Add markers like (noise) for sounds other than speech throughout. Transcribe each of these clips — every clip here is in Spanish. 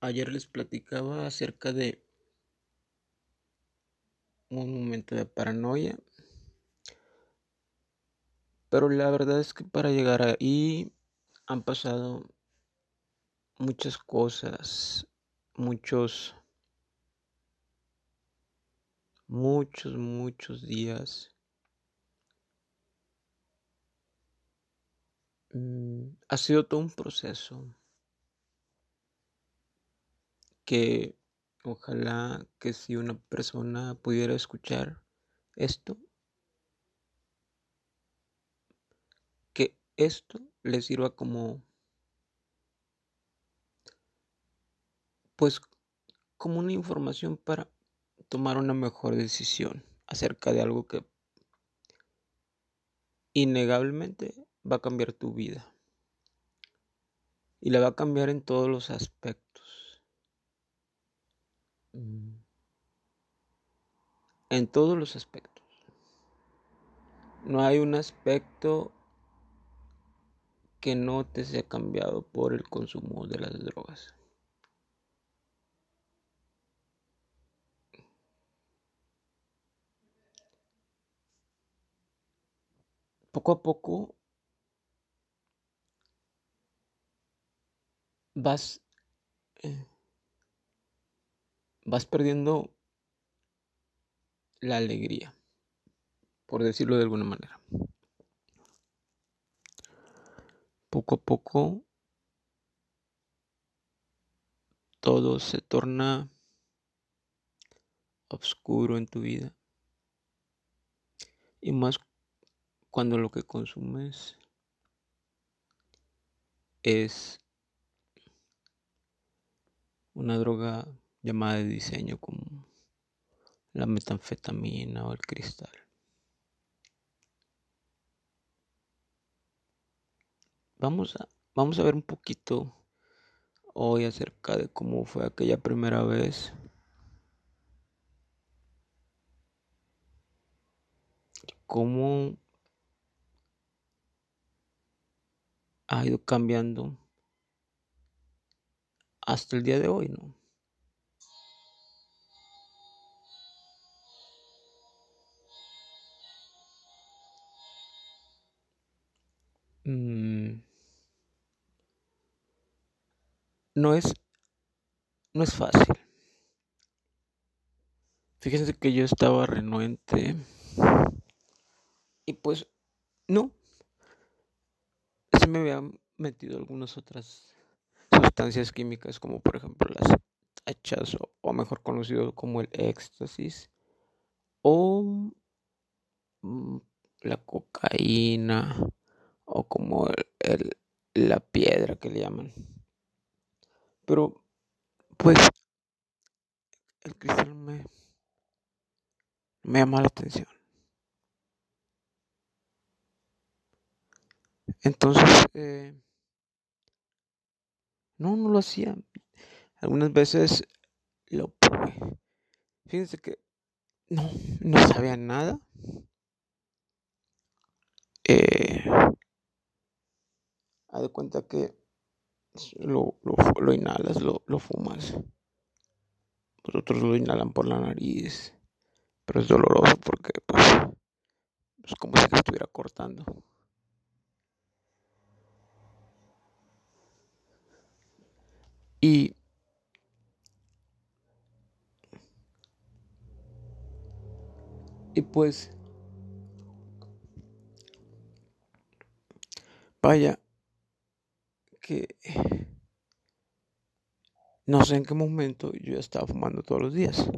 Ayer les platicaba acerca de un momento de paranoia. Pero la verdad es que para llegar ahí han pasado muchas cosas, muchos, muchos, muchos días. Mm, ha sido todo un proceso que ojalá que si una persona pudiera escuchar esto, que esto le sirva como, pues, como una información para tomar una mejor decisión acerca de algo que innegablemente va a cambiar tu vida. Y la va a cambiar en todos los aspectos. Mm. En todos los aspectos. No hay un aspecto que no te sea cambiado por el consumo de las drogas. Poco a poco vas eh, vas perdiendo la alegría, por decirlo de alguna manera. Poco a poco todo se torna oscuro en tu vida. Y más cuando lo que consumes es una droga llamada de diseño como la metanfetamina o el cristal. Vamos a, vamos a ver un poquito hoy acerca de cómo fue aquella primera vez. Cómo ha ido cambiando hasta el día de hoy, ¿no? Mm. no es no es fácil. Fíjense que yo estaba renuente y pues no se me habían metido algunas otras sustancias químicas como por ejemplo las hachas o, mejor conocido como el éxtasis o mm, la cocaína o como el, la piedra que le llaman. Pero, pues, el cristal me, me llama la atención. Entonces, eh, no, no lo hacía. Algunas veces lo probé. Fíjense que no, no sabía nada. Eh, haz de cuenta que lo, lo, inhalas, lo, lo fumas. Los otros lo inhalan por la nariz. Pero es doloroso porque pues, es como si estuviera cortando. Y y pues vaya que no sé en qué momento yo estaba fumando todos los días.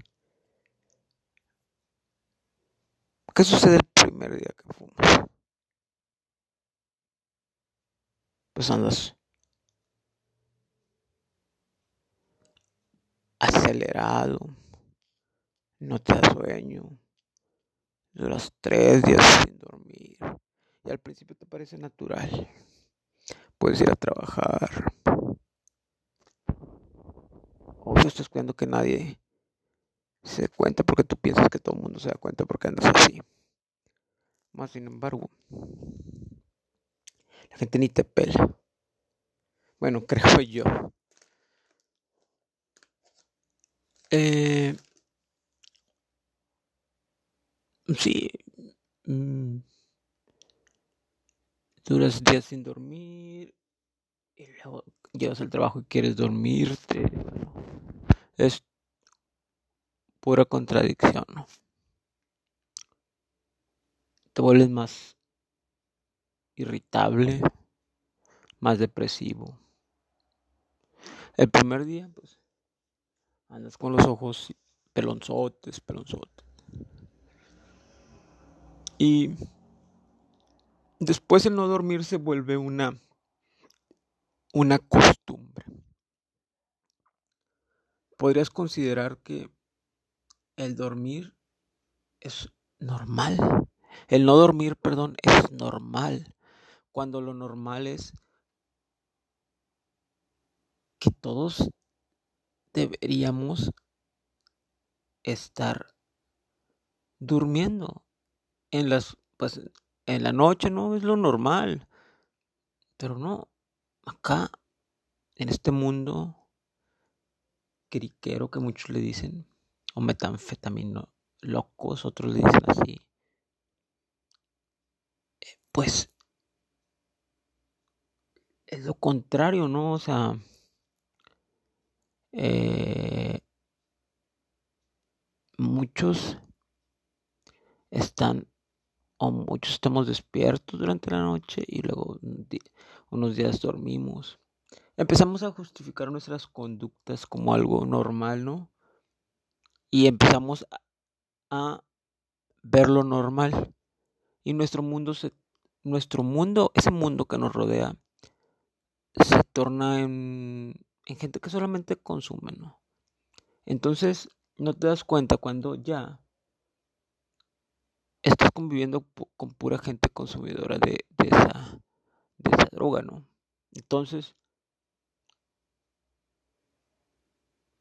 ¿Qué sucede el primer día que fumas? Pues andas acelerado, no te da sueño, duras tres días sin dormir y al principio te parece natural puedes ir a trabajar. O estás cuidando que nadie se dé cuenta porque tú piensas que todo el mundo se da cuenta porque andas así. Más sin embargo, la gente ni te pela. Bueno, (laughs) creo yo. Eh, sí. Mm, duras días sin dormir. Y luego llegas al trabajo y quieres dormirte. Es pura contradicción, ¿no? Te vuelves más irritable, más depresivo. El primer día, pues, andas con los ojos pelonzotes, pelonzotes. Y después el no dormir se vuelve una, una costumbre. Podrías considerar que el dormir es normal. El no dormir, perdón, es normal. Cuando lo normal es que todos deberíamos estar durmiendo en las pues en la noche no es lo normal. Pero no acá en este mundo criquero que muchos le dicen o metanfetamino locos otros le dicen así pues es lo contrario no o sea eh, muchos están o muchos estamos despiertos durante la noche y luego unos días dormimos. Empezamos a justificar nuestras conductas como algo normal, ¿no? Y empezamos a, ver lo normal. Y nuestro mundo se nuestro mundo, ese mundo que nos rodea, se torna en, en gente que solamente consume, ¿no? Entonces, no te das cuenta cuando ya conviviendo con pura gente consumidora de, esa, de esa droga, ¿no? Entonces,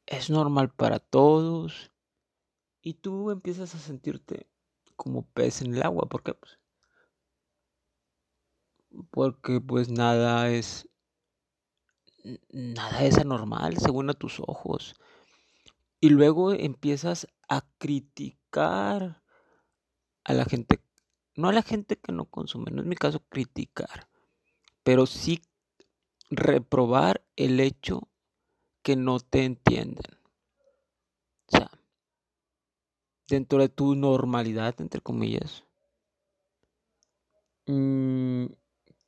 es normal para todos y tú empiezas a sentirte como pez en el agua, porque pues, porque pues nada es nada es anormal según a tus ojos. Y luego empiezas a criticar a la gente, no a la gente que no consume, no es mi caso criticar, pero sí reprobar el hecho que no te entienden. O sea, dentro de tu normalidad, entre comillas, mm,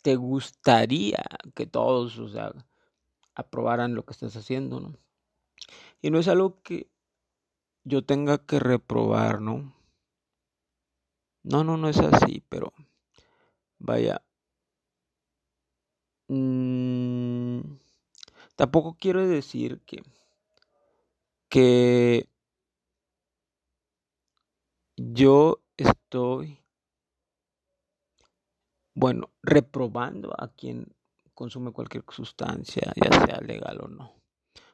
te gustaría que todos, o sea, aprobaran lo que estás haciendo, ¿no? Y no es algo que yo tenga que reprobar, ¿no? No, no, no es así, pero vaya. Mm, tampoco quiero decir que, que yo estoy, bueno, reprobando a quien consume cualquier sustancia, ya sea legal o no.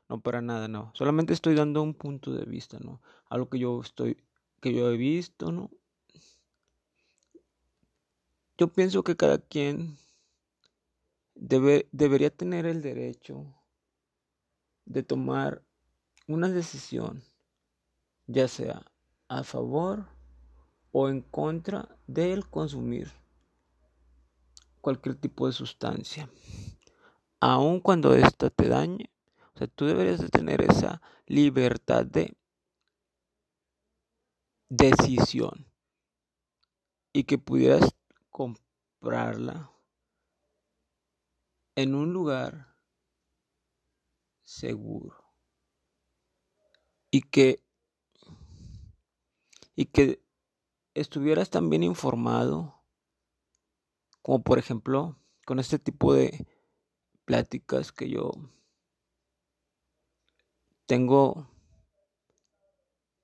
No para nada, no. Solamente estoy dando un punto de vista, ¿no? Algo que yo estoy, que yo he visto, ¿no? Yo pienso que cada quien debe, debería tener el derecho de tomar una decisión, ya sea a favor o en contra del consumir cualquier tipo de sustancia, aun cuando ésta te dañe. O sea, tú deberías de tener esa libertad de decisión y que pudieras en un lugar seguro. Y que y que estuvieras también informado como por ejemplo con este tipo de pláticas que yo tengo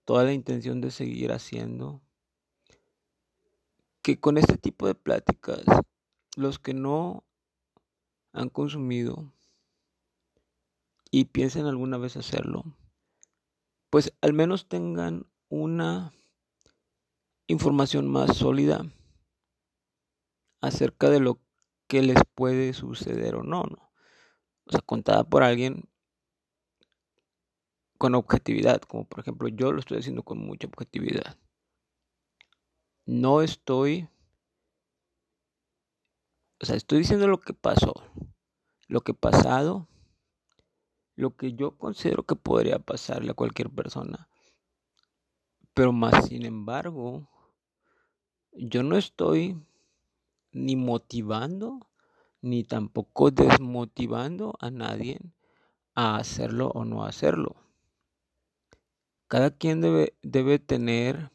toda la intención de seguir haciendo que con este tipo de pláticas, los que no han consumido y piensen alguna vez hacerlo, pues al menos tengan una información más sólida acerca de lo que les puede suceder o no, ¿no? O sea, contada por alguien con objetividad, como por ejemplo yo lo estoy haciendo con mucha objetividad. No estoy, o sea, estoy diciendo lo que pasó, lo que pasado, lo que yo considero que podría pasarle a cualquier persona. Pero más sin embargo, yo no estoy ni motivando ni tampoco desmotivando a nadie a hacerlo o no hacerlo. Cada quien debe, debe tener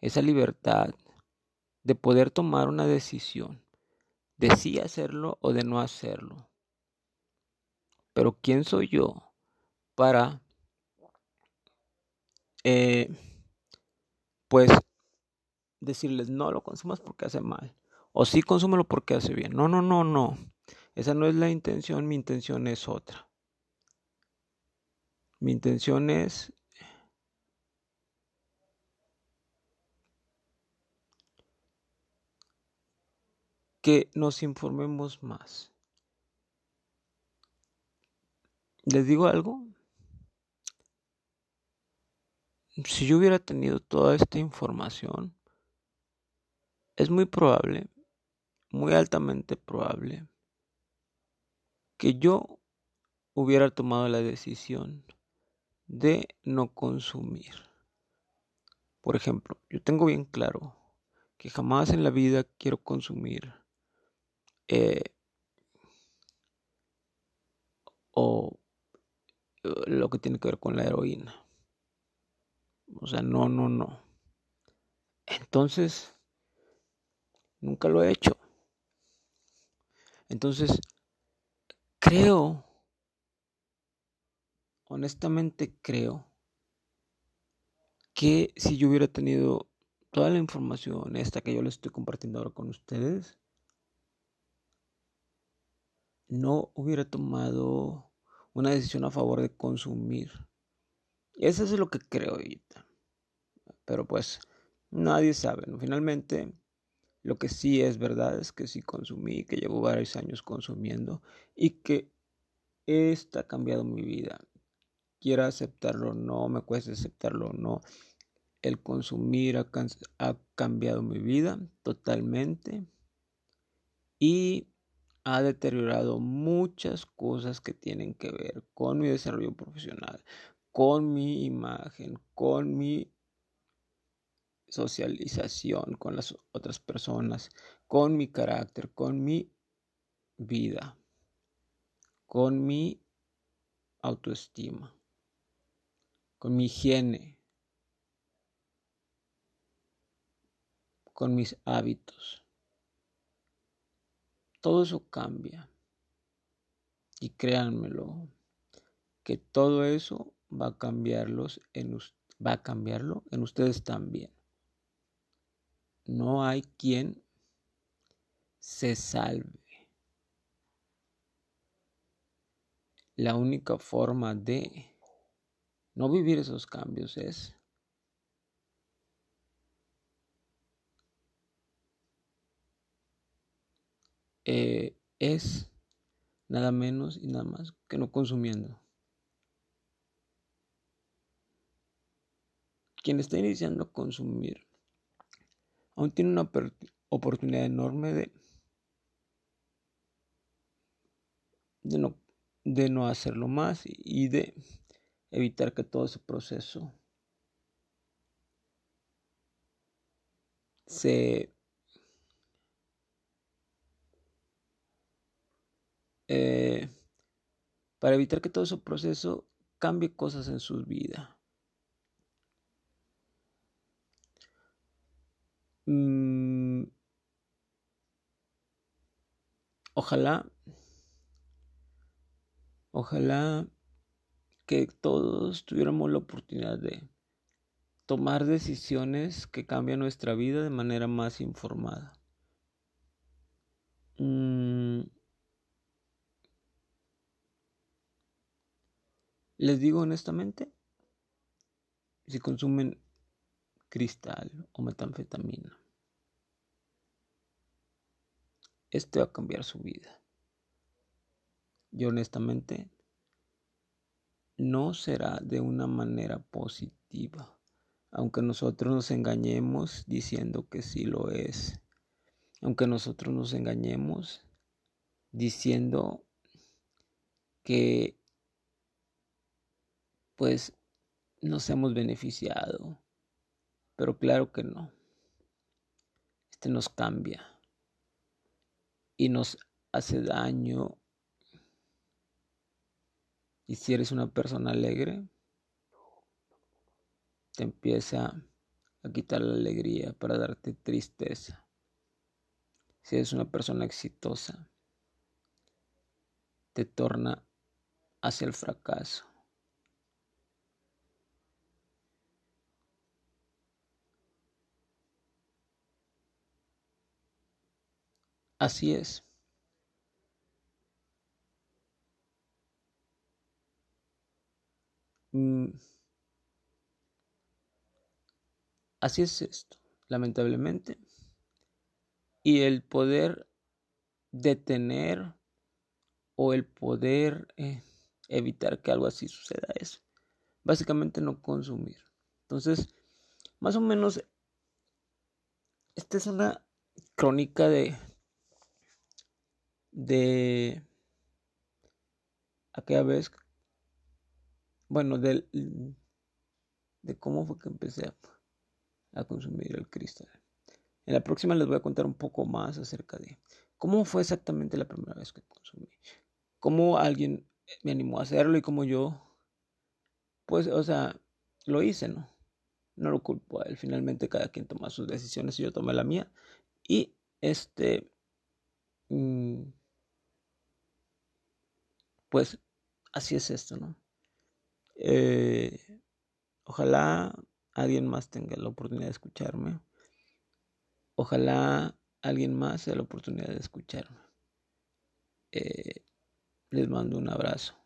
esa libertad de poder tomar una decisión, de sí hacerlo o de no hacerlo. Pero ¿quién soy yo para, eh, pues, decirles no lo consumas porque hace mal? O sí consúmelo porque hace bien. No, no, no, no. Esa no es la intención, mi intención es otra. Mi intención es que nos informemos más. ¿Les digo algo? Si yo hubiera tenido toda esta información, es muy probable muy altamente probable que yo hubiera tomado la decisión de no consumir. Por ejemplo, yo tengo bien claro que jamás en la vida quiero consumir eh, o lo que tiene que ver con la heroína. O sea, no, no, no. Entonces, nunca lo he hecho. Entonces, creo, honestamente creo, que si yo hubiera tenido toda la información esta que yo les estoy compartiendo ahora con ustedes, no hubiera tomado una decisión a favor de consumir. Eso es lo que creo ahorita. Pero pues nadie sabe. Finalmente, lo que sí es verdad es que sí consumí, que llevo varios años consumiendo y que esta ha cambiado mi vida. Quiera aceptarlo o no, me cuesta aceptarlo o no. El consumir ha, ha cambiado mi vida totalmente y ha deteriorado muchas cosas que tienen que ver con mi desarrollo profesional, con mi imagen, con mi socialización con las otras personas, con mi carácter, con mi vida, con mi autoestima, con mi higiene, con mis hábitos. Todo eso cambia. Y créanmelo, que todo eso va a cambiarlos en va a cambiarlo en ustedes también no hay quien se salve. La única forma de no vivir esos cambios es eh, es nada menos y nada más que no consumiendo. Quien está iniciando a consumir aún tiene una oportunidad enorme de, de, no, de no hacerlo más y de evitar que todo ese proceso se eh, para evitar que todo ese proceso cambie cosas en su vida. Mm, ojalá, ojalá que todos tuviéramos la oportunidad de tomar decisiones que cambian nuestra vida de manera más informada. Mm, les digo honestamente, si consumen cristal o metanfetamina. Este va a cambiar su vida. Yo honestamente no será de una manera positiva, aunque nosotros nos engañemos diciendo que sí lo es, aunque nosotros nos engañemos diciendo que pues nos hemos beneficiado, pero claro que no. Este nos cambia y nos hace daño. Y si eres una persona alegre, te empieza a quitar la alegría para darte tristeza. Si eres una persona exitosa, te torna hacia el fracaso. Así es. Mm. Así es esto, lamentablemente. Y el poder detener o el poder eh, evitar que algo así suceda es básicamente no consumir. Entonces, más o menos, esta es una crónica de de aquella vez, bueno, de, de cómo fue que empecé a, consumir el cristal. En la próxima les voy a contar un poco más acerca de cómo fue exactamente la primera vez que consumí, cómo alguien me animó a hacerlo y cómo yo, pues, o sea, lo hice, ¿no? No lo culpo a él. Finalmente cada quien toma sus decisiones y yo tomé la mía. Y este... Mm, pues así es esto, ¿no? Eh, ojalá alguien más tenga la oportunidad de escucharme. Ojalá alguien más tenga la oportunidad de escucharme. Eh, les mando un abrazo.